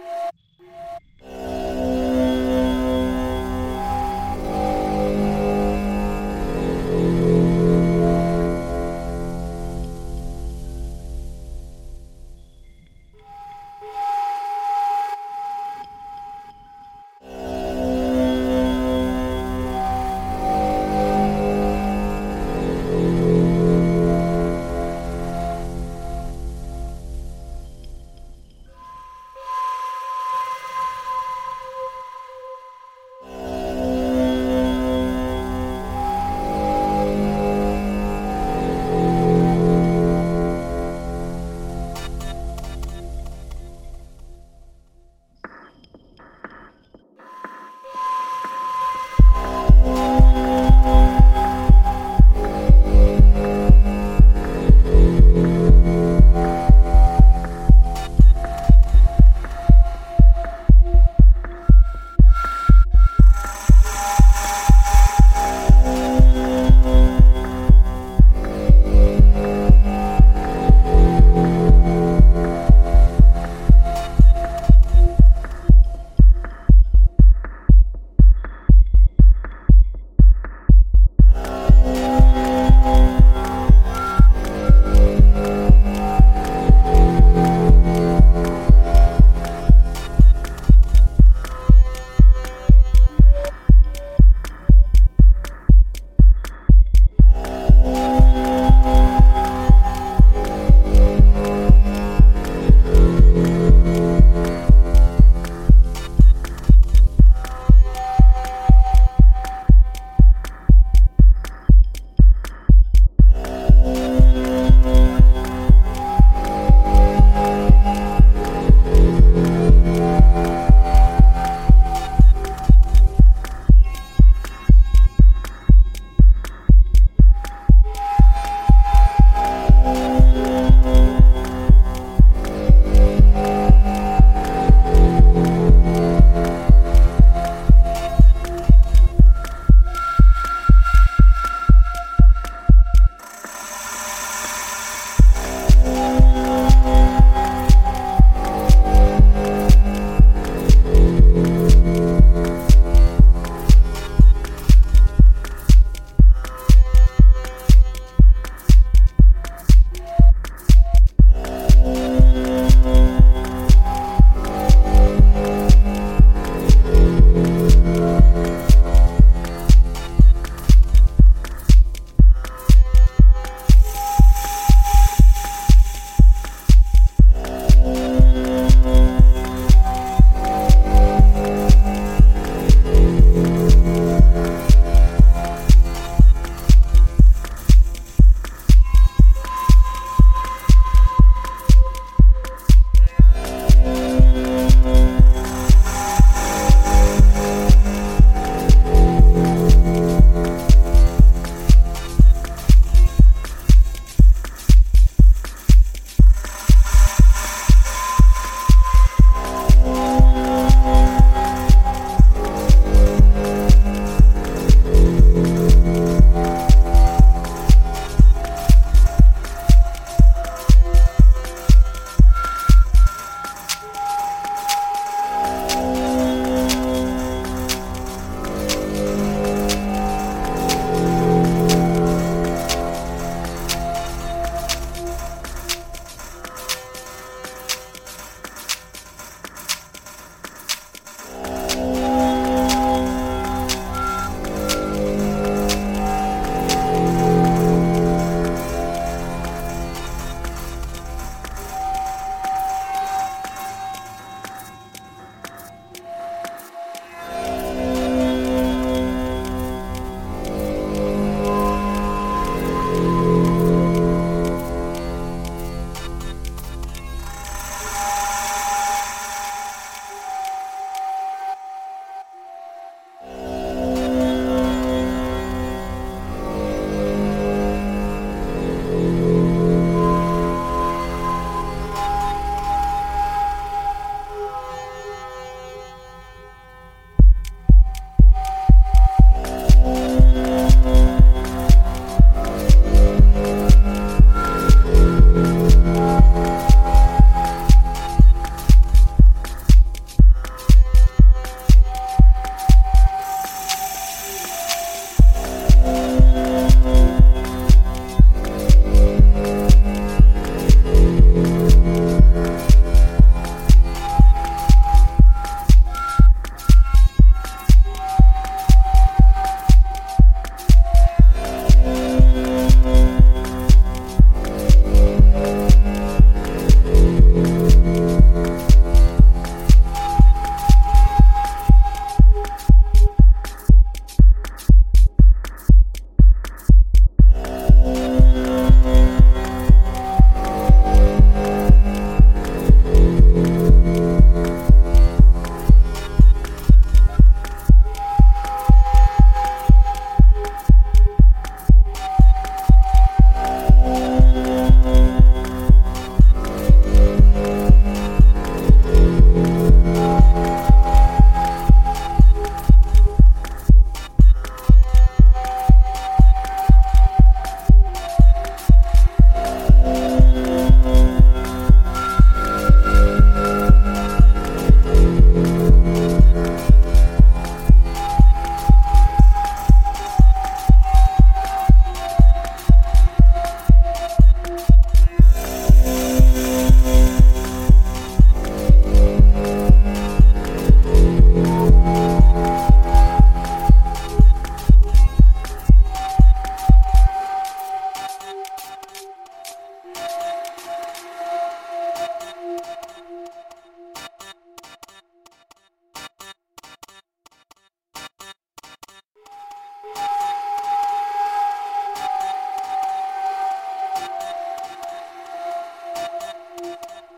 Yeah.